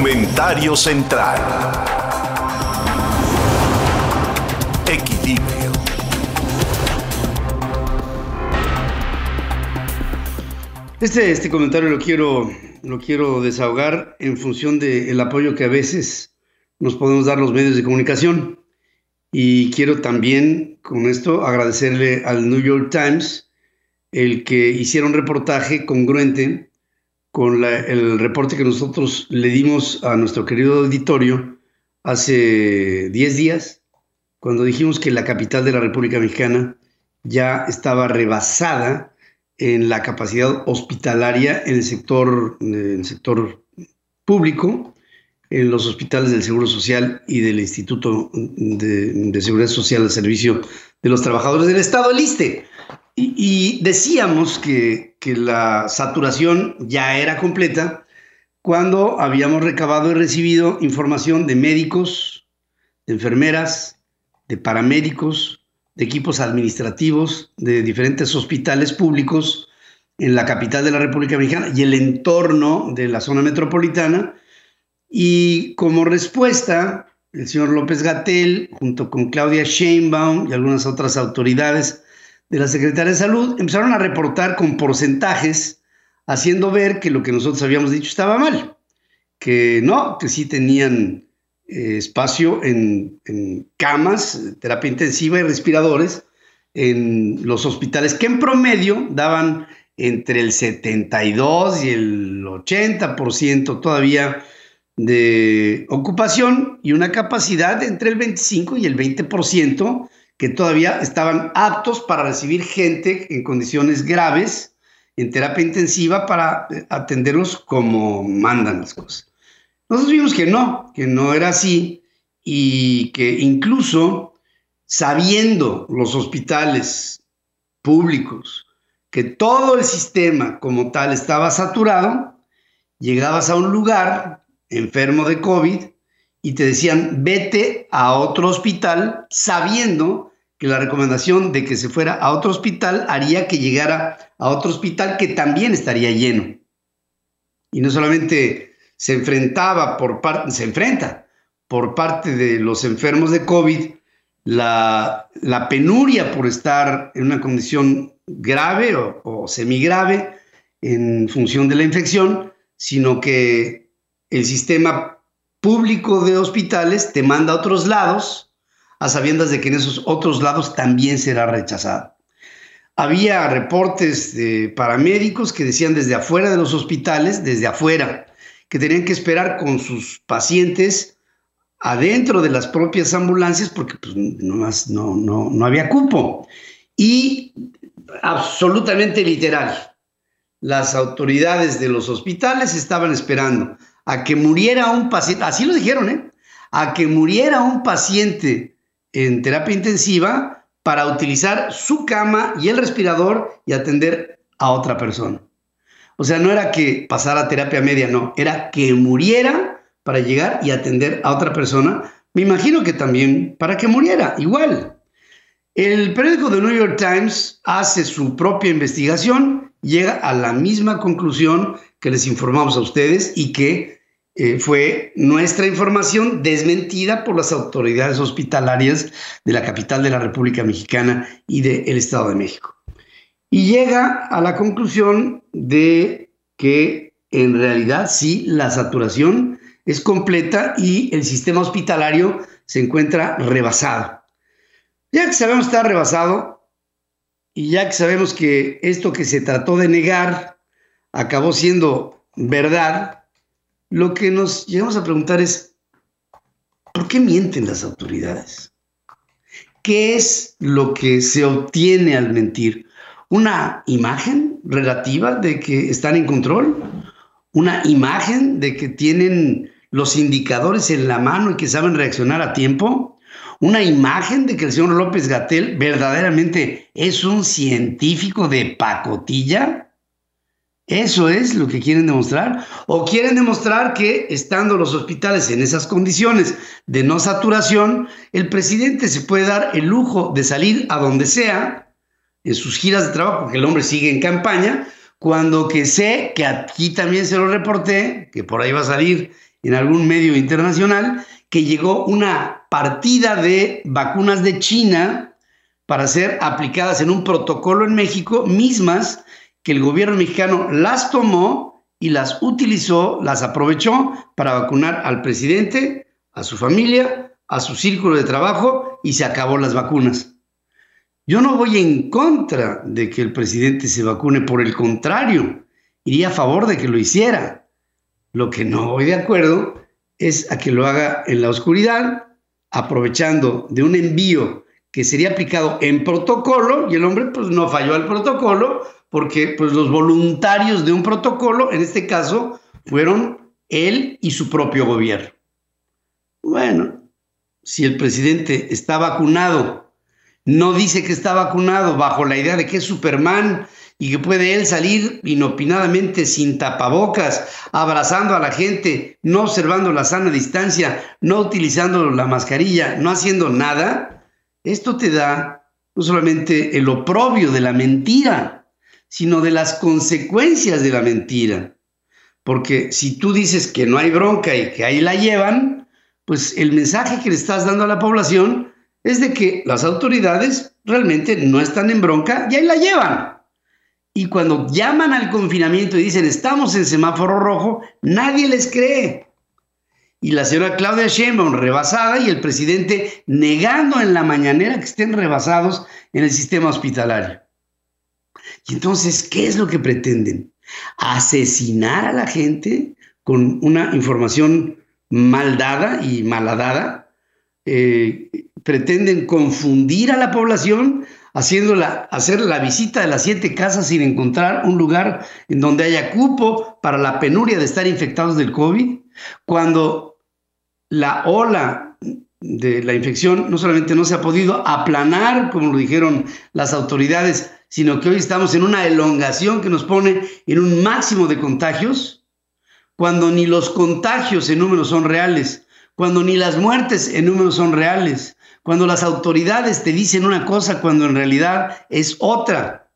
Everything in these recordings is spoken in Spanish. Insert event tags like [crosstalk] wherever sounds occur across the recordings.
Comentario central. Equilibrio. Este, este comentario lo quiero, lo quiero desahogar en función del apoyo que a veces nos podemos dar los medios de comunicación. Y quiero también con esto agradecerle al New York Times el que hiciera un reportaje congruente con el reporte que nosotros le dimos a nuestro querido auditorio hace 10 días, cuando dijimos que la capital de la República Mexicana ya estaba rebasada en la capacidad hospitalaria en el sector, en el sector público, en los hospitales del Seguro Social y del Instituto de, Seguridad Social al Servicio de los Trabajadores del Estado, el. Y, decíamos que, que, la saturación ya era completa cuando habíamos recabado y recibido información de médicos, de enfermeras, de paramédicos, de equipos administrativos de diferentes hospitales públicos en la capital de la República Mexicana y el entorno de la zona metropolitana. Y como respuesta, el señor López Gatel, junto con Claudia Sheinbaum y algunas otras autoridades, de la Secretaría de Salud empezaron a reportar con porcentajes, haciendo ver que lo que nosotros habíamos dicho estaba mal, que no, que sí tenían eh, espacio en, camas, terapia intensiva y respiradores en los hospitales, que en promedio daban entre el 72 y el 80% todavía de ocupación y una capacidad entre el 25 y el 20% que todavía estaban aptos para recibir gente en condiciones graves en terapia intensiva para eh, atenderlos como mandan las cosas. Nosotros vimos que no, que no era así y que incluso sabiendo los hospitales públicos que todo el sistema como tal estaba saturado, llegabas a un lugar enfermo de COVID y te decían, vete a otro hospital sabiendo que la recomendación de que se fuera a otro hospital haría que llegara a otro hospital que también estaría lleno. Y no solamente se enfrentaba por parte, se enfrenta por parte de los enfermos de COVID la, la penuria por estar en una condición grave o, o semigrave en función de la infección, sino que el sistema público de hospitales te manda a otros lados a sabiendas de que en esos otros lados también será rechazado. Había reportes de paramédicos que decían desde afuera de los hospitales, desde afuera, que tenían que esperar con sus pacientes adentro de las propias ambulancias porque pues, no, no, no había cupo. Y absolutamente literal, las autoridades de los hospitales estaban esperando a que muriera un paciente, así lo dijeron, ¿eh? a que muriera un paciente en terapia intensiva para utilizar su cama y el respirador y atender a otra persona. O sea, no era que pasara terapia media, no, era que muriera para llegar y atender a otra persona. Me imagino que también para que muriera, igual. El periódico The New York Times hace su propia investigación, llega a la misma conclusión que les informamos a ustedes y que eh, fue nuestra información desmentida por las autoridades hospitalarias de la capital de la República Mexicana y del Estado de México. Y llega a la conclusión de que en realidad sí, la saturación es completa y el sistema hospitalario se encuentra rebasado. Ya que sabemos que está rebasado y ya que sabemos que esto que se trató de negar acabó siendo verdad, lo que nos llegamos a preguntar es, ¿por qué mienten las autoridades? ¿Qué es lo que se obtiene al mentir? ¿Una imagen relativa de que están en control? ¿Una imagen de que tienen los indicadores en la mano y que saben reaccionar a tiempo? ¿Una imagen de que el señor López Gatel verdaderamente es un científico de pacotilla? ¿Eso es lo que quieren demostrar? ¿O quieren demostrar que estando los hospitales en esas condiciones de no saturación, el presidente se puede dar el lujo de salir a donde sea en sus giras de trabajo, porque el hombre sigue en campaña, cuando que sé que aquí también se lo reporté, que por ahí va a salir en algún medio internacional que llegó una partida de vacunas de China para ser aplicadas en un protocolo en México, mismas que el gobierno mexicano las tomó y las utilizó, las aprovechó para vacunar al presidente, a su familia, a su círculo de trabajo y se acabó las vacunas. Yo no voy en contra de que el presidente se vacune, por el contrario, iría a favor de que lo hiciera. Lo que no voy de acuerdo es a que lo haga en la oscuridad, aprovechando de un envío que sería aplicado en protocolo y el hombre pues no falló al protocolo porque pues los voluntarios de un protocolo, en este caso, fueron él y su propio gobierno. Bueno, si el presidente está vacunado, no dice que está vacunado bajo la idea de que es Superman y que puede él salir inopinadamente sin tapabocas, abrazando a la gente, no observando la sana distancia, no utilizando la mascarilla, no haciendo nada, esto te da no solamente el oprobio de la mentira, sino de las consecuencias de la mentira. Porque si tú dices que no hay bronca y que ahí la llevan, pues el mensaje que le estás dando a la población es de que las autoridades realmente no están en bronca y ahí la llevan. Y cuando llaman al confinamiento y dicen estamos en semáforo rojo, nadie les cree. Y la señora Claudia Sheinbaum rebasada y el presidente negando en la mañanera que estén rebasados en el sistema hospitalario. Y entonces, ¿qué es lo que pretenden? Asesinar a la gente con una información mal dada y malhadada. Eh, pretenden confundir a la población haciéndola, hacer la visita de las siete casas sin encontrar un lugar en donde haya cupo para la penuria de estar infectados del COVID, cuando la ola de la infección no solamente no se ha podido aplanar, como lo dijeron las autoridades, sino que hoy estamos en una elongación que nos pone en un máximo de contagios, cuando ni los contagios en números son reales, cuando ni las muertes en números son reales, cuando las autoridades te dicen una cosa cuando en realidad es otra,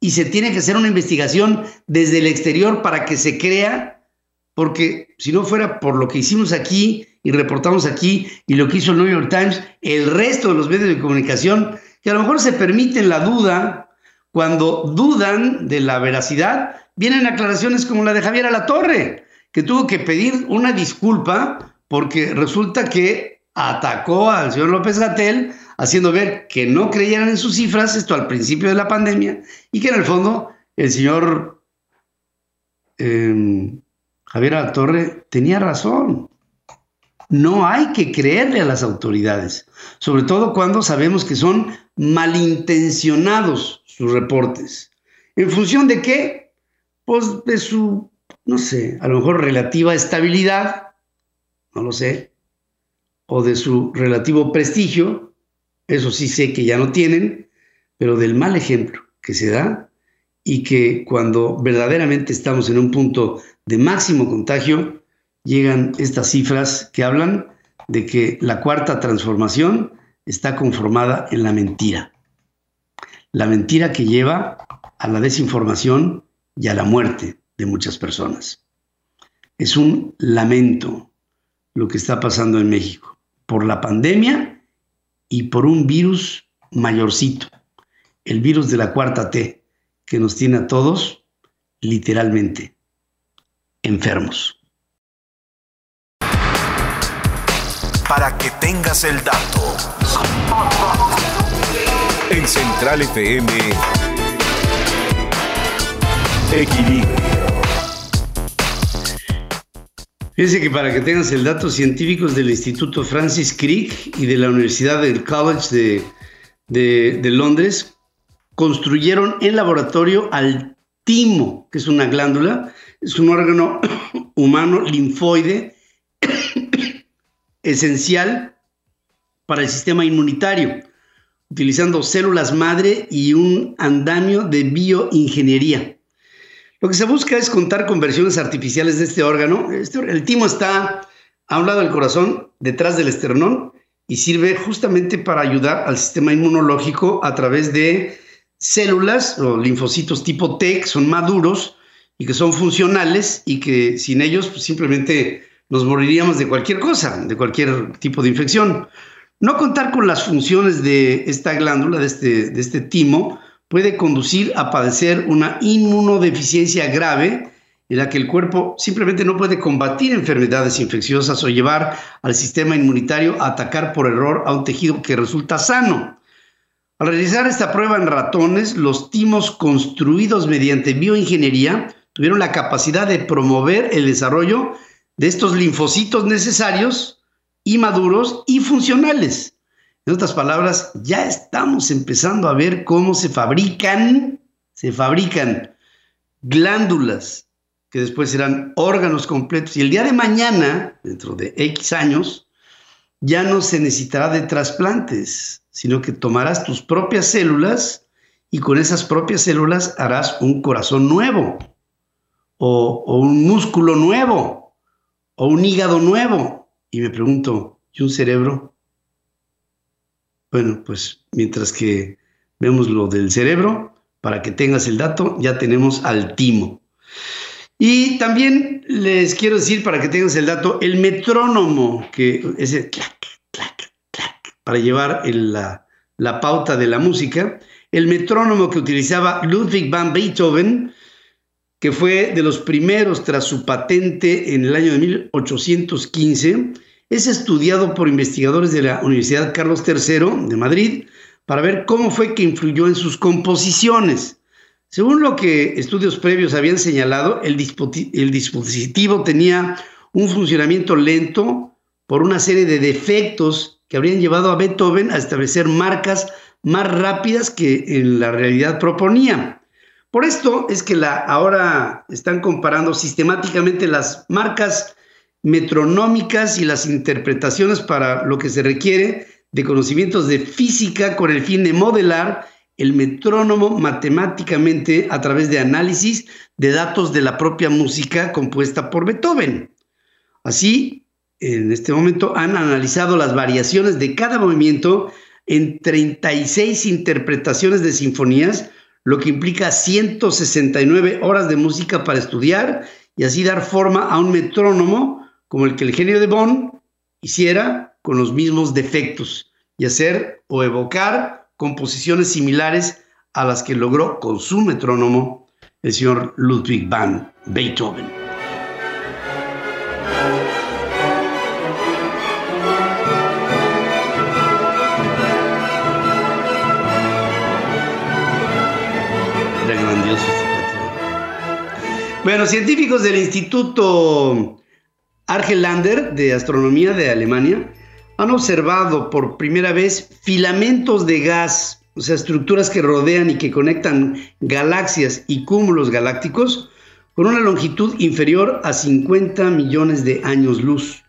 y se tiene que hacer una investigación desde el exterior para que se crea, porque si no fuera por lo que hicimos aquí y reportamos aquí y lo que hizo el New York Times, el resto de los medios de comunicación, que a lo mejor se permiten la duda, cuando dudan de la veracidad, vienen aclaraciones como la de Javier Alatorre, que tuvo que pedir una disculpa porque resulta que atacó al señor López Gatel haciendo ver que no creyeran en sus cifras, esto al principio de la pandemia, y que en el fondo el señor eh, Javier Alatorre tenía razón. No hay que creerle a las autoridades, sobre todo cuando sabemos que son malintencionados sus reportes. ¿En función de qué? Pues de su, no sé, a lo mejor relativa estabilidad, no lo sé, o de su relativo prestigio, eso sí sé que ya no tienen, pero del mal ejemplo que se da y que cuando verdaderamente estamos en un punto de máximo contagio, llegan estas cifras que hablan de que la cuarta transformación está conformada en la mentira la mentira que lleva a la desinformación y a la muerte de muchas personas. Es un lamento lo que está pasando en México por la pandemia y por un virus mayorcito, el virus de la cuarta T, que nos tiene a todos literalmente enfermos. Para que tengas el dato. En Central FM, Equilibrio. Fíjense que para que tengas el dato, científicos del Instituto Francis Crick y de la Universidad del College de, de Londres construyeron en laboratorio al timo, que es una glándula, es un órgano [coughs] humano linfoide [coughs] esencial para el sistema inmunitario utilizando células madre y un andamio de bioingeniería. Lo que se busca es contar con versiones artificiales de este órgano. Este, el timo está a un lado del corazón, detrás del esternón, y sirve justamente para ayudar al sistema inmunológico a través de células o linfocitos tipo T, que son maduros y que son funcionales y que sin ellos pues, simplemente nos moriríamos de cualquier cosa, de cualquier tipo de infección. No contar con las funciones de esta glándula, de este, de este timo, puede conducir a padecer una inmunodeficiencia grave en la que el cuerpo simplemente no puede combatir enfermedades infecciosas o llevar al sistema inmunitario a atacar por error a un tejido que resulta sano. Al realizar esta prueba en ratones, los timos construidos mediante bioingeniería tuvieron la capacidad de promover el desarrollo de estos linfocitos necesarios y maduros y funcionales. En otras palabras, ya estamos empezando a ver cómo se fabrican, se fabrican glándulas que después serán órganos completos. Y el día de mañana, dentro de X años, ya no se necesitará de trasplantes, sino que tomarás tus propias células y con esas propias células harás un corazón nuevo, o, o un músculo nuevo, o un hígado nuevo. Y me pregunto, ¿y un cerebro? Bueno, pues mientras que vemos lo del cerebro, para que tengas el dato, ya tenemos al timo. Y también les quiero decir, para que tengas el dato, el metrónomo, que es el clac, clac, clac, para llevar la, la pauta de la música, el metrónomo que utilizaba Ludwig van Beethoven, que fue de los primeros tras su patente en el año de 1815, es estudiado por investigadores de la Universidad Carlos III de Madrid para ver cómo fue que influyó en sus composiciones. Según lo que estudios previos habían señalado, el, dispositivo tenía un funcionamiento lento por una serie de defectos que habrían llevado a Beethoven a establecer marcas más rápidas que en la realidad proponía. Por esto es que la, ahora están comparando sistemáticamente las marcas metronómicas y las interpretaciones para lo que se requiere de conocimientos de física con el fin de modelar el metrónomo matemáticamente a través de análisis de datos de la propia música compuesta por Beethoven. Así, en este momento han analizado las variaciones de cada movimiento en 36 interpretaciones de sinfonías, lo que implica 169 horas de música para estudiar y así dar forma a un metrónomo como el que el genio de Bonn hiciera con los mismos defectos y hacer o evocar composiciones similares a las que logró con su metrónomo el señor Ludwig van Beethoven. Bueno, científicos del Instituto Argelander de Astronomía de Alemania han observado por primera vez filamentos de gas, o sea, estructuras que rodean y que conectan galaxias y cúmulos galácticos con una longitud inferior a 50 millones de años luz.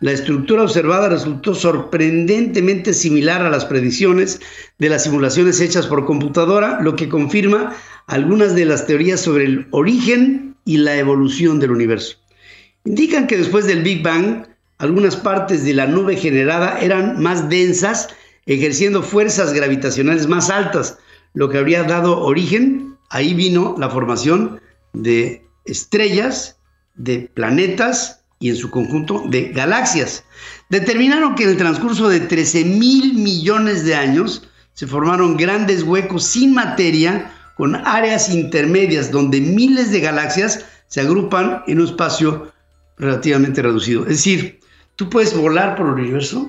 La estructura observada resultó sorprendentemente similar a las predicciones de las simulaciones hechas por computadora, lo que confirma algunas de las teorías sobre el origen y la evolución del universo. Indican que después del Big Bang, algunas partes de la nube generada eran más densas, ejerciendo fuerzas gravitacionales más altas, lo que habría dado origen, ahí vino la formación de estrellas, de planetas y en su conjunto de galaxias. Determinaron que en el transcurso de 13 mil millones de años se formaron grandes huecos sin materia con áreas intermedias donde miles de galaxias se agrupan en un espacio relativamente reducido. Es decir, Tú puedes volar por el universo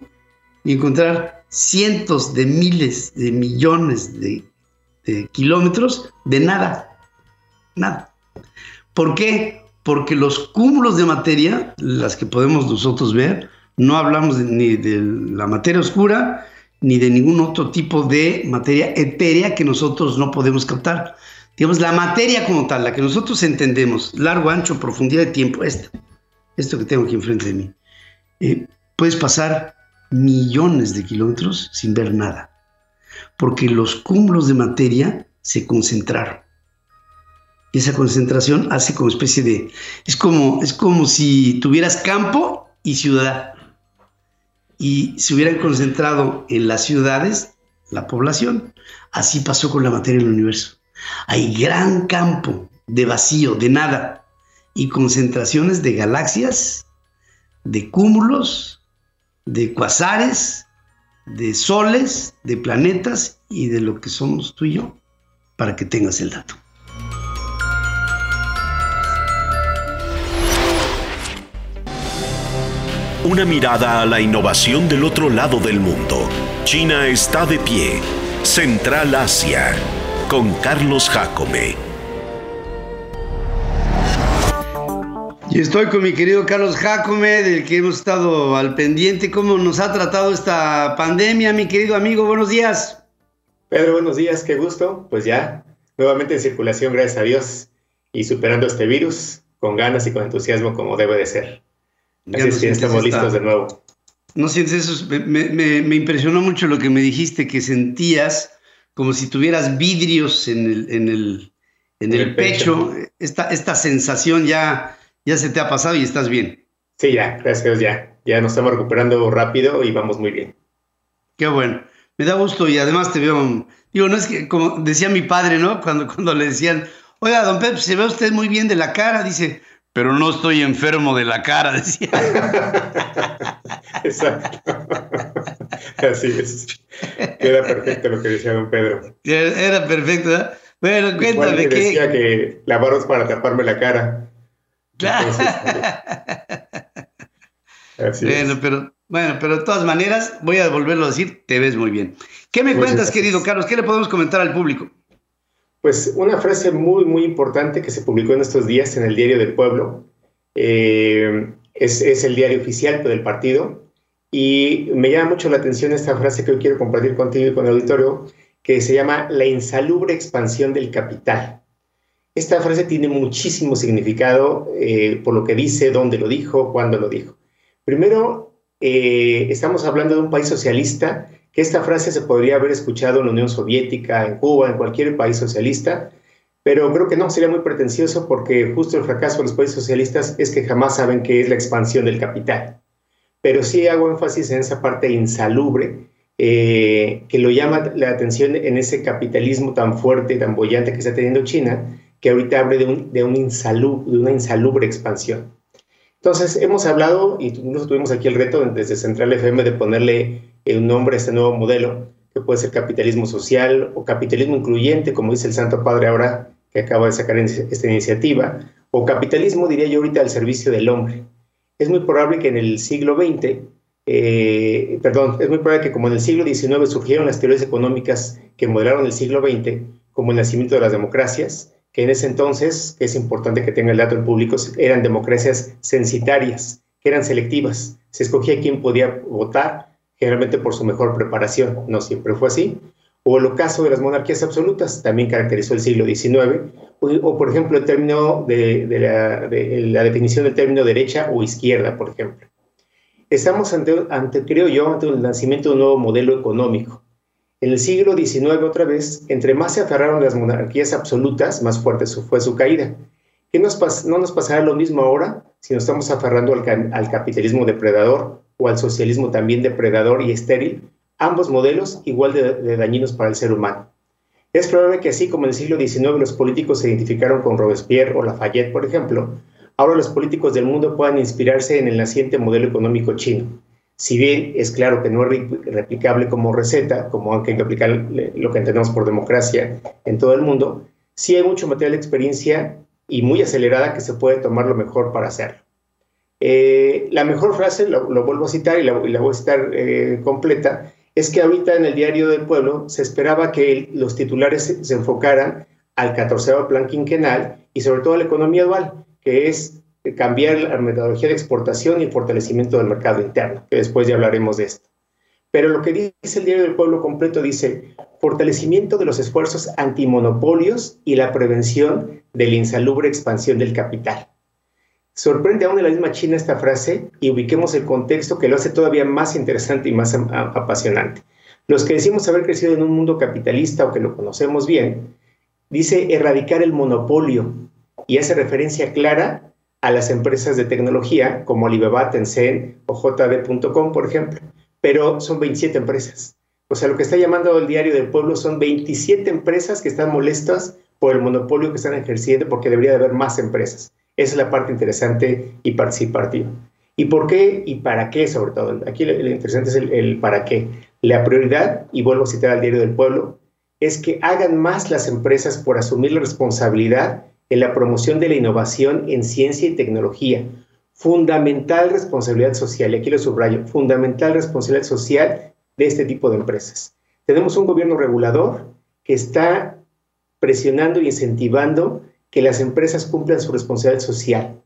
y encontrar cientos de miles de millones de, kilómetros de nada. Nada. ¿Por qué? Porque los cúmulos de materia, las que podemos nosotros ver, no hablamos ni de la materia oscura, ni de ningún otro tipo de materia etérea que nosotros no podemos captar. Digamos, la materia como tal, la que nosotros entendemos, largo, ancho, profundidad de tiempo, esto, esto que tengo aquí enfrente de mí. Eh, puedes pasar millones de kilómetros sin ver nada, porque los cúmulos de materia se concentraron. Y esa concentración hace como especie de... Es como, es como si tuvieras campo y ciudad. Y se hubieran concentrado en las ciudades la población. Así pasó con la materia en el universo. Hay gran campo de vacío, de nada, y concentraciones de galaxias de cúmulos, de cuasares, de soles, de planetas y de lo que somos tú y yo, para que tengas el dato. Una mirada a la innovación del otro lado del mundo. China está de pie. Central Asia. Con Carlos Jacome. Y estoy con mi querido Carlos Jacome, del que hemos estado al pendiente. ¿Cómo nos ha tratado esta pandemia, mi querido amigo? Buenos días. Pedro, buenos días, qué gusto. Pues ya, nuevamente en circulación, gracias a Dios, y superando este virus con ganas y con entusiasmo como debe de ser. Es que estamos listos de nuevo. No sientes eso, me, impresionó mucho lo que me dijiste, que sentías como si tuvieras vidrios en el, en el, en el, pecho. Esta, esta sensación ya ya se te ha pasado y estás bien. Sí, ya, gracias ya. Ya nos estamos recuperando rápido y vamos muy bien. Qué bueno. Me da gusto y además te veo, digo, no es que, como decía mi padre, ¿no? Cuando, cuando le decían, oiga, don Pep, se ve usted muy bien de la cara, dice, pero no estoy enfermo de la cara, [laughs] decía. Exacto. Así es. Era perfecto lo que decía don Pedro. Era perfecto, ¿verdad? Bueno, cuéntame que decía que lavaros para taparme la cara. Claro. [laughs] bueno, pero bueno, pero de todas maneras, voy a volverlo a decir, te ves muy bien. ¿Qué me cuentas, querido Carlos? ¿Qué le podemos comentar al público? Pues una frase muy, muy importante que se publicó en estos días en el Diario del Pueblo. Eh, es, es, el diario oficial del partido. Y me llama mucho la atención esta frase que hoy quiero compartir contigo y con el auditorio, que se llama la insalubre expansión del capital. Esta frase tiene muchísimo significado eh, por lo que dice, dónde lo dijo, cuándo lo dijo. Primero, eh, estamos hablando de un país socialista, esta frase se podría haber escuchado en la Unión Soviética, en Cuba, en cualquier país socialista, pero creo que no, sería muy pretencioso porque justo el fracaso de los países socialistas es que jamás saben qué es la expansión del capital. Pero sí hago énfasis en esa parte insalubre, eh, que lo llama la atención en ese capitalismo tan fuerte, tan bollante que está teniendo China, que ahorita abre de, de una insalubre expansión. Entonces, hemos hablado, y incluso tuvimos aquí el reto desde Central FM de ponerle un nombre a este nuevo modelo, que puede ser capitalismo social o capitalismo incluyente, como dice el Santo Padre ahora que acaba de sacar esta iniciativa, o capitalismo, diría yo ahorita, al servicio del hombre. Es muy probable que en el siglo XX, eh, perdón, es muy probable que como en el siglo XIX surgieron las teorías económicas que modelaron el siglo XX, como el nacimiento de las democracias, que en ese entonces, que es importante que tenga el dato en público, eran democracias censitarias, que eran selectivas. Se escogía quién podía votar, generalmente por su mejor preparación. No siempre fue así. O el caso de las monarquías absolutas, también caracterizó el siglo XIX. O, por ejemplo, el término de, la, definición del término derecha o izquierda, por ejemplo. Estamos ante, creo yo, ante el nacimiento de un nuevo modelo económico en el siglo XIX, otra vez, entre más se aferraron las monarquías absolutas, más fuerte fue su caída. ¿Qué nos no nos pasará lo mismo ahora si nos estamos aferrando al, capitalismo depredador o al socialismo también depredador y estéril? Ambos modelos igual de, dañinos para el ser humano. Es probable que así como en el siglo XIX los políticos se identificaron con Robespierre o Lafayette, por ejemplo, ahora los políticos del mundo puedan inspirarse en el naciente modelo económico chino si bien es claro que no es replicable como receta, como aunque que aplicar lo que entendemos por democracia en todo el mundo, sí hay mucho material de experiencia y muy acelerada que se puede tomar lo mejor para hacerlo. Eh, la mejor frase, lo, vuelvo a citar y la, voy a citar eh, completa, es que ahorita en el diario del pueblo se esperaba que los titulares se, enfocaran al 14 plan quinquenal y sobre todo a la economía dual, que es cambiar la metodología de exportación y fortalecimiento del mercado interno, que después ya hablaremos de esto. Pero lo que dice el Diario del Pueblo completo dice fortalecimiento de los esfuerzos antimonopolios y la prevención de la insalubre expansión del capital. Sorprende aún en la misma China esta frase y ubiquemos el contexto que lo hace todavía más interesante y más apasionante. Los que decimos haber crecido en un mundo capitalista o que lo conocemos bien, dice erradicar el monopolio y hace referencia clara a las empresas de tecnología como Alibaba, Tencent o JD.com, por ejemplo, pero son 27 empresas. O sea, lo que está llamando el diario del pueblo son 27 empresas que están molestas por el monopolio que están ejerciendo porque debería de haber más empresas. Esa es la parte interesante y participativa. ¿Y por qué y para qué sobre todo? Aquí lo, interesante es el, el para qué. La prioridad, y vuelvo a citar al diario del pueblo, es que hagan más las empresas por asumir la responsabilidad en la promoción de la innovación en ciencia y tecnología. Fundamental responsabilidad social, y aquí lo subrayo, fundamental responsabilidad social de este tipo de empresas. Tenemos un gobierno regulador que está presionando y incentivando que las empresas cumplan su responsabilidad social.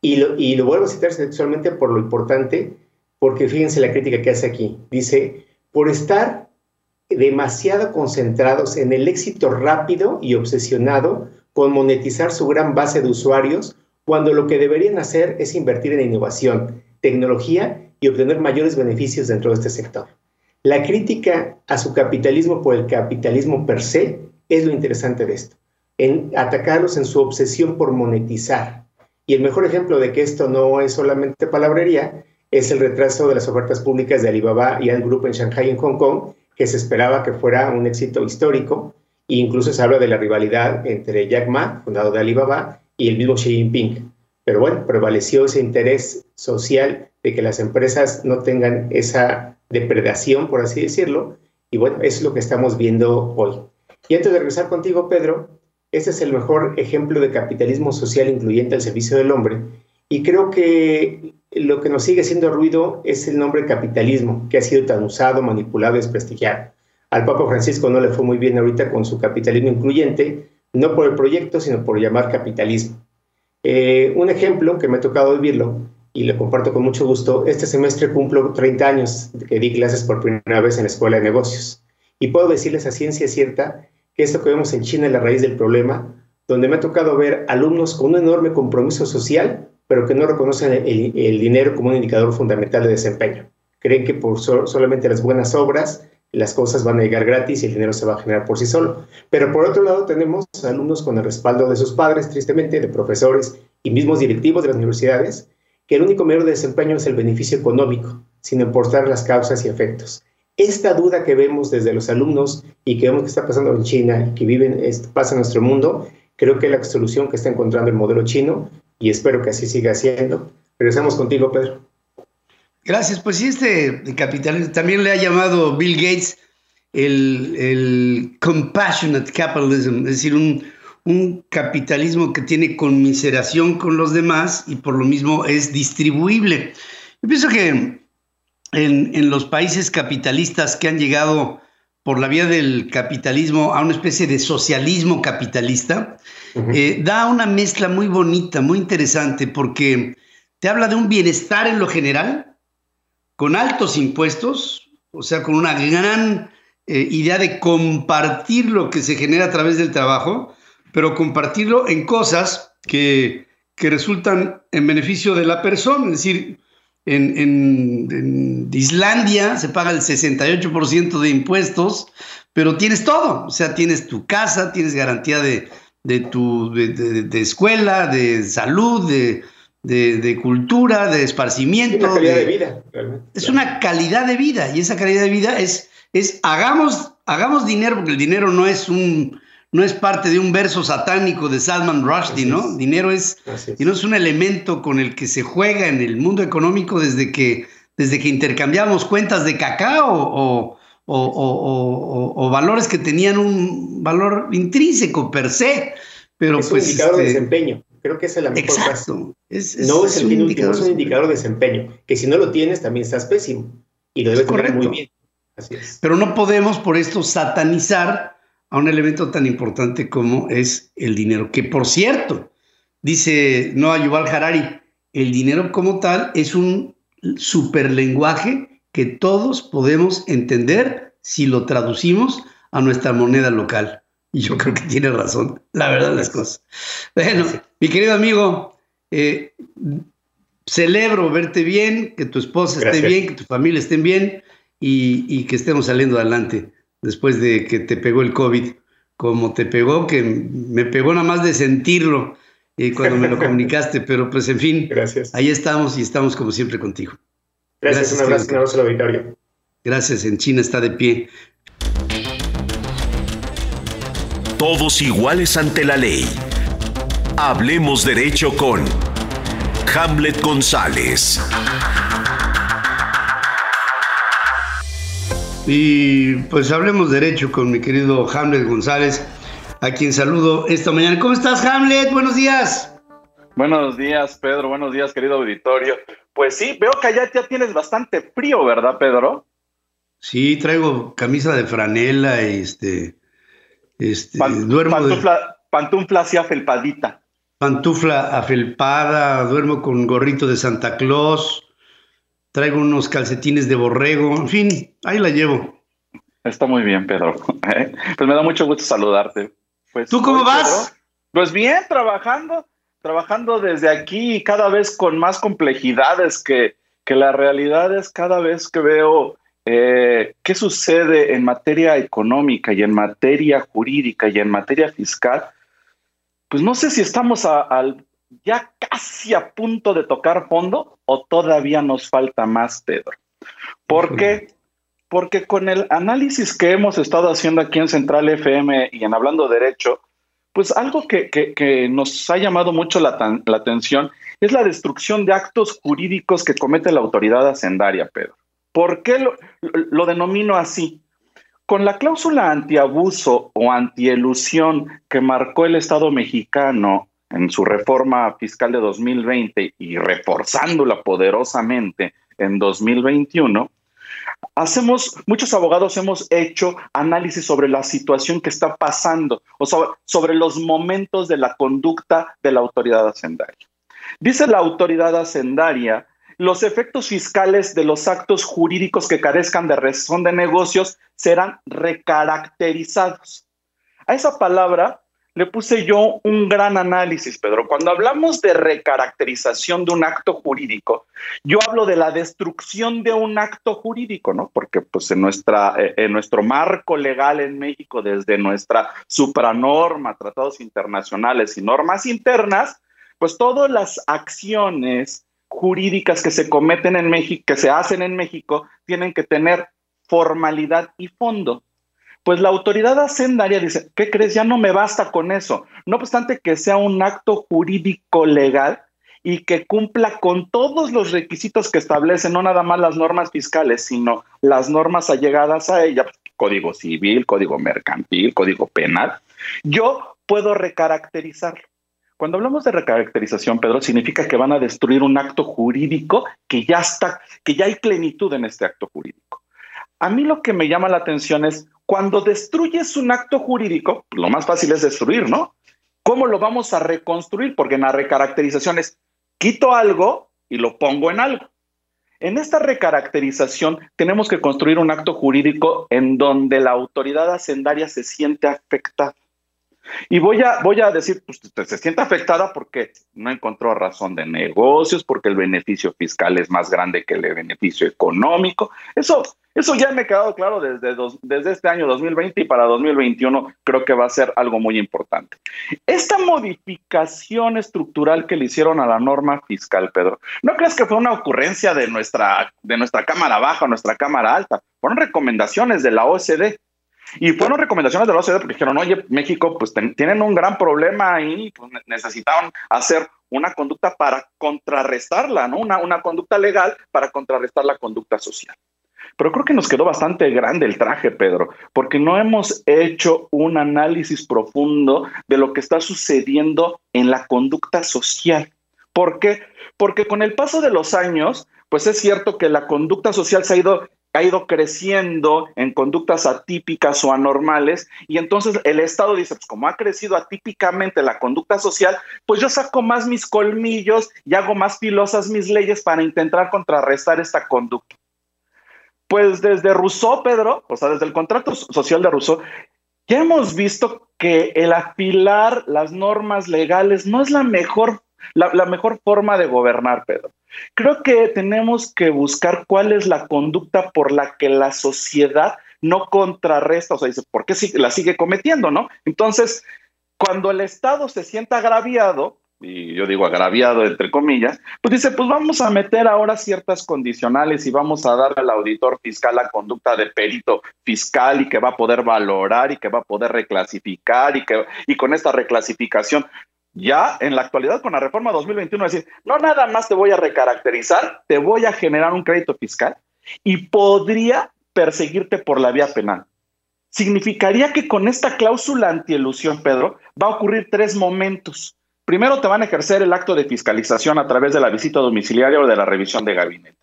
Y lo, y lo vuelvo a citar sexualmente por lo importante, porque fíjense la crítica que hace aquí. Dice, por estar demasiado concentrados en el éxito rápido y obsesionado con monetizar su gran base de usuarios, cuando lo que deberían hacer es invertir en innovación, tecnología y obtener mayores beneficios dentro de este sector. La crítica a su capitalismo por el capitalismo per se es lo interesante de esto, en atacarlos en su obsesión por monetizar. Y el mejor ejemplo de que esto no es solamente palabrería es el retraso de las ofertas públicas de Alibaba y Ant Group en Shanghai y en Hong Kong, que se esperaba que fuera un éxito histórico, e incluso se habla de la rivalidad entre Jack Ma, fundador de Alibaba, y el mismo Xi Jinping. Pero bueno, prevaleció ese interés social de que las empresas no tengan esa depredación, por así decirlo, y bueno, es lo que estamos viendo hoy. Y antes de regresar contigo, Pedro, este es el mejor ejemplo de capitalismo social incluyente al servicio del hombre, y creo que lo que nos sigue haciendo ruido es el nombre capitalismo, que ha sido tan usado, manipulado y desprestigiado. Al Papa Francisco no le fue muy bien ahorita con su capitalismo incluyente, no por el proyecto, sino por llamar capitalismo. Eh, un ejemplo que me ha tocado vivirlo y lo comparto con mucho gusto, este semestre cumplo 30 años que di clases por primera vez en la Escuela de Negocios. Y puedo decirles a ciencia cierta esto que vemos en China es la raíz del problema, donde me ha tocado ver alumnos con un enorme compromiso social, pero que no reconocen el, dinero como un indicador fundamental de desempeño. Creen que por solamente las buenas obras las cosas van a llegar gratis y el dinero se va a generar por sí solo. Pero por otro lado tenemos alumnos con el respaldo de sus padres, tristemente, de profesores y mismos directivos de las universidades, que el único medio de desempeño es el beneficio económico, sin importar las causas y efectos. Esta duda que vemos desde los alumnos y que vemos que está pasando en China y que viven, pasa en nuestro mundo, creo que es la solución que está encontrando el modelo chino y espero que así siga siendo. Regresamos contigo, Pedro. Gracias. Pues sí, este capitalismo también le ha llamado Bill Gates el, compassionate capitalism, es decir, un, un capitalismo que tiene conmiseración con los demás y por lo mismo es distribuible. Yo pienso que en, en los países capitalistas que han llegado por la vía del capitalismo a una especie de socialismo capitalista, eh, da una mezcla muy bonita, muy interesante, porque te habla de un bienestar en lo general, con altos impuestos, o sea, con una gran eh, idea de compartir lo que se genera a través del trabajo, pero compartirlo en cosas que, resultan en beneficio de la persona. Es decir, en, Islandia se paga el 68% de impuestos, pero tienes todo. O sea, tienes tu casa, tienes garantía de, tu de, escuela, de salud, de, cultura, de esparcimiento. Es una calidad de, vida, Es una calidad de vida y esa calidad de vida es, es hagamos, hagamos dinero, porque el dinero no es un no es parte de un verso satánico de Salman Rushdie, ¿no? Dinero es, no es un elemento con el que se juega en el mundo económico desde que, desde que intercambiamos cuentas de cacao o, valores que tenían un valor intrínseco per se. Pero es pues, un indicador de este, desempeño. Creo que es el mejor exacto. no es, el fin último, es un indicador de desempeño. Que si no lo tienes, también estás pésimo. Y lo debes tener muy bien. Así es. Pero no podemos por esto satanizar a un elemento tan importante como es el dinero, que por cierto, dice Noah Yuval Harari, el dinero como tal es un superlenguaje que todos podemos entender si lo traducimos a nuestra moneda local. Y yo creo que tiene razón, la verdad las cosas. Bueno, mi querido amigo, eh, celebro verte bien, que tu esposa esté bien, que tu familia esté bien y, y que estemos saliendo adelante después de que te pegó el COVID, como te pegó, que me pegó nada más de sentirlo y cuando me lo [laughs] comunicaste, pero pues en fin, Gracias. ahí estamos y estamos como siempre contigo. Gracias, un abrazo, un abrazo al auditorio. Gracias, en China está de pie. Todos iguales ante la ley. Hablemos derecho con Hamlet González. Y pues hablemos derecho con mi querido Hamlet González, a quien saludo esta mañana. ¿Cómo estás, Hamlet? Buenos días. Buenos días, Pedro. Buenos días, querido auditorio. Pues sí, veo que allá ya tienes bastante frío, ¿verdad, Pedro? Sí, traigo camisa de franela, este, este, duermo pantufla, pantufla así afelpadita. Pantufla afelpada, duermo con gorrito de Santa Claus, traigo unos calcetines de borrego, en fin, ahí la llevo. Está muy bien, Pedro. [laughs] ¿eh? Pues me da mucho gusto saludarte. Pues, ¿Tú cómo vas? pues bien, trabajando, trabajando desde aquí y cada vez con más complejidades que, que la realidad es cada vez que veo eh, qué sucede en materia económica y en materia jurídica y en materia fiscal, pues no sé si estamos al ya casi a punto de tocar fondo o todavía nos falta más, Pedro. ¿Por qué? Porque con el análisis que hemos estado haciendo aquí en Central FM y en Hablando Derecho, pues algo que, nos ha llamado mucho la, atención es la destrucción de actos jurídicos que comete la autoridad hacendaria, Pedro. ¿Por qué lo, lo denomino así? Con la cláusula antiabuso o antielusión que marcó el Estado mexicano en su reforma fiscal de 2020 y reforzándola poderosamente en 2021, hacemos, muchos abogados hemos hecho análisis sobre la situación que está pasando o sobre, sobre los momentos de la conducta de la autoridad hacendaria. Dice la autoridad hacendaria los efectos fiscales de los actos jurídicos que carezcan de razón de negocios serán recaracterizados. A esa palabra le puse yo un gran análisis, Pedro. Cuando hablamos de recaracterización de un acto jurídico, yo hablo de la destrucción de un acto jurídico, ¿no? Porque pues en, nuestra, eh, en nuestro marco legal en México, desde nuestra supranorma, tratados internacionales y normas internas, pues todas las acciones jurídicas que se cometen en México, que se hacen en México, tienen que tener formalidad y fondo. Pues la autoridad hacendaria dice, ¿qué crees? Ya no me basta con eso. No obstante que sea un acto jurídico legal y que cumpla con todos los requisitos que establecen, no nada más las normas fiscales, sino las normas allegadas a ella, código civil, código mercantil, código penal, yo puedo recaracterizarlo. Cuando hablamos de recaracterización, Pedro, significa que van a destruir un acto jurídico que ya está, que ya hay plenitud en este acto jurídico. A mí lo que me llama la atención es cuando destruyes un acto jurídico, lo más fácil es destruir, ¿no? ¿Cómo lo vamos a reconstruir? Porque en la recaracterización es quito algo y lo pongo en algo. En esta recaracterización tenemos que construir un acto jurídico en donde la autoridad hacendaria se siente afectada. Y voy a, voy a decir, pues se siente afectada porque no encontró razón de negocios, porque el beneficio fiscal es más grande que el beneficio económico. Eso, eso ya me ha quedado claro desde, desde este año 2020 y para 2021 creo que va a ser algo muy importante. Esta modificación estructural que le hicieron a la norma fiscal, Pedro, ¿no crees que fue una ocurrencia de nuestra, de nuestra Cámara Baja nuestra Cámara Alta? Fueron recomendaciones de la OCDE. Y fueron recomendaciones de la OCDE porque dijeron, oye, México, pues tienen un gran problema ahí, pues necesitaban hacer una conducta para contrarrestarla, ¿no? Una, una conducta legal para contrarrestar la conducta social. Pero creo que nos quedó bastante grande el traje, Pedro, porque no hemos hecho un análisis profundo de lo que está sucediendo en la conducta social. ¿Por qué? Porque con el paso de los años, pues es cierto que la conducta social se ha ido ha ido creciendo en conductas atípicas o anormales y entonces el Estado dice, pues como ha crecido atípicamente la conducta social, pues yo saco más mis colmillos y hago más filosas mis leyes para intentar contrarrestar esta conducta. Pues desde Rousseau, Pedro, o sea, desde el contrato social de Rousseau, ya hemos visto que el afilar las normas legales no es la mejor, la mejor forma de gobernar, Pedro. Creo que tenemos que buscar cuál es la conducta por la que la sociedad no contrarresta, o sea, dice, ¿por qué la sigue cometiendo, no? Entonces, cuando el Estado se sienta agraviado, y yo digo agraviado entre comillas, pues dice, pues vamos a meter ahora ciertas condicionales y vamos a darle al auditor fiscal la conducta de perito fiscal y que va a poder valorar y que va a poder reclasificar y que y con esta reclasificación ya en la actualidad con la reforma 2021 decir, no nada más te voy a recaracterizar, te voy a generar un crédito fiscal y podría perseguirte por la vía penal. Significaría que con esta cláusula antielusión, Pedro, va a ocurrir tres momentos. Primero te van a ejercer el acto de fiscalización a través de la visita domiciliaria o de la revisión de gabinete.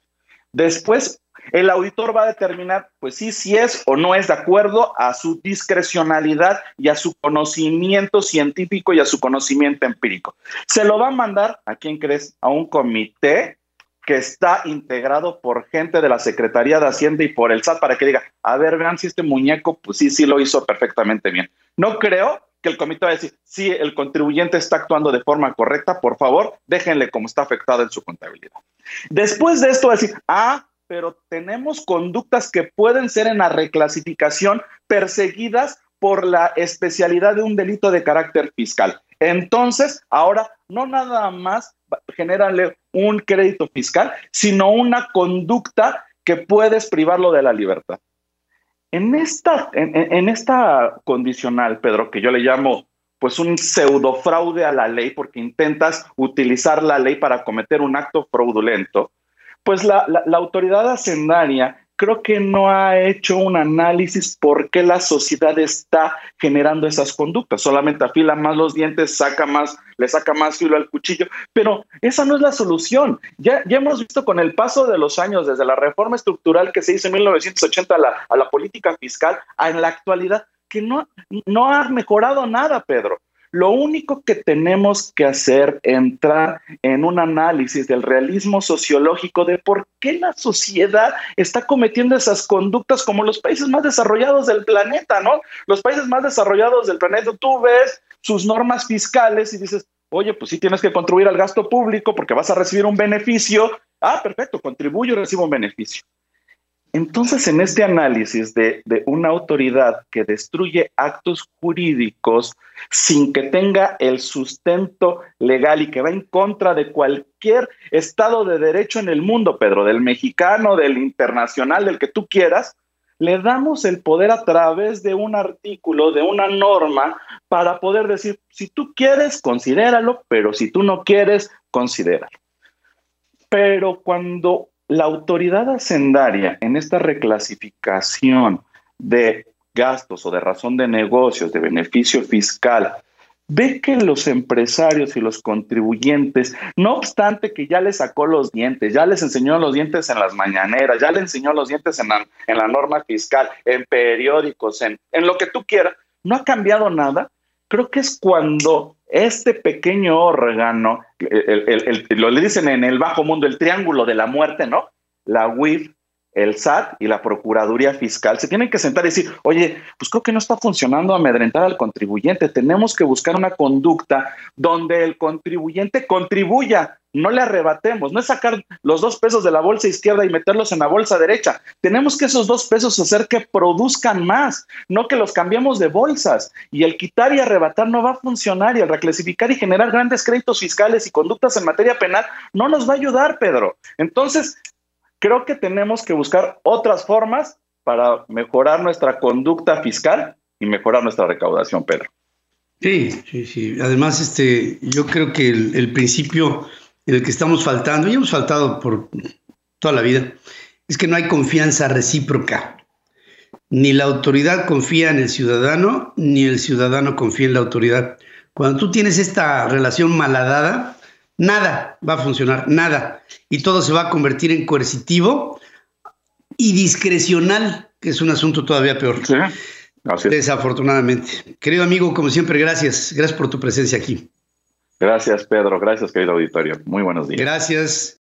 Después, el auditor va a determinar, pues sí, si es o no es de acuerdo a su discrecionalidad y a su conocimiento científico y a su conocimiento empírico. Se lo va a mandar, ¿a quién crees? A un comité que está integrado por gente de la Secretaría de Hacienda y por el SAT para que diga, a ver, vean si este muñeco, pues sí, sí lo hizo perfectamente bien. No creo que el comité va a decir, si el contribuyente está actuando de forma correcta, por favor, déjenle como está afectado en su contabilidad. Después de esto va a decir, ah, pero tenemos conductas que pueden ser en la reclasificación perseguidas por la especialidad de un delito de carácter fiscal. Entonces, ahora no nada más generarle un crédito fiscal, sino una conducta que puedes privarlo de la libertad. En esta, en, esta condicional, Pedro, que yo le llamo pues un pseudo fraude a la ley porque intentas utilizar la ley para cometer un acto fraudulento, pues la, la autoridad hacendaria creo que no ha hecho un análisis por qué la sociedad está generando esas conductas. Solamente afila más los dientes, saca más, le saca más filo al cuchillo, pero esa no es la solución. Ya, ya hemos visto con el paso de los años, desde la reforma estructural que se hizo en 1980 a la, a la política fiscal, a en la actualidad, que no, no ha mejorado nada, Pedro. Lo único que tenemos que hacer es entrar en un análisis del realismo sociológico de por qué la sociedad está cometiendo esas conductas como los países más desarrollados del planeta, ¿no? Los países más desarrollados del planeta, tú ves sus normas fiscales y dices, oye, pues sí tienes que contribuir al gasto público porque vas a recibir un beneficio. Ah, perfecto, contribuyo y recibo un beneficio. Entonces, en este análisis de, una autoridad que destruye actos jurídicos sin que tenga el sustento legal y que va en contra de cualquier Estado de Derecho en el mundo, Pedro, del mexicano, del internacional, del que tú quieras, le damos el poder a través de un artículo, de una norma, para poder decir, si tú quieres, considéralo, pero si tú no quieres, considéralo. Pero cuando la autoridad hacendaria en esta reclasificación de gastos o de razón de negocios, de beneficio fiscal, ve que los empresarios y los contribuyentes, no obstante que ya les sacó los dientes, ya les enseñó los dientes en las mañaneras, ya les enseñó los dientes en la, en la norma fiscal, en periódicos, en, en lo que tú quieras, no ha cambiado nada, creo que es cuando este pequeño órgano, lo le dicen en el bajo mundo, el triángulo de la muerte, ¿no? La UIF, el SAT y la Procuraduría Fiscal se tienen que sentar y decir, oye, pues creo que no está funcionando amedrentar al contribuyente, tenemos que buscar una conducta donde el contribuyente contribuya, no le arrebatemos, no es sacar los dos pesos de la bolsa izquierda y meterlos en la bolsa derecha, tenemos que esos dos pesos hacer que produzcan más, no que los cambiemos de bolsas, y el quitar y arrebatar no va a funcionar, y el reclasificar y generar grandes créditos fiscales y conductas en materia penal no nos va a ayudar, Pedro. Entonces, creo que tenemos que buscar otras formas para mejorar nuestra conducta fiscal y mejorar nuestra recaudación, Pedro. Sí, sí, sí. Además, este, yo creo que el, principio en el que estamos faltando, y hemos faltado por toda la vida, es que no hay confianza recíproca. Ni la autoridad confía en el ciudadano, ni el ciudadano confía en la autoridad. Cuando tú tienes esta relación maladada, nada va a funcionar, nada. Y todo se va a convertir en coercitivo y discrecional, que es un asunto todavía peor. Desafortunadamente. Querido amigo, como siempre, gracias. Gracias por tu presencia aquí. Gracias, Pedro. Gracias, querido auditorio. Muy buenos días. Gracias.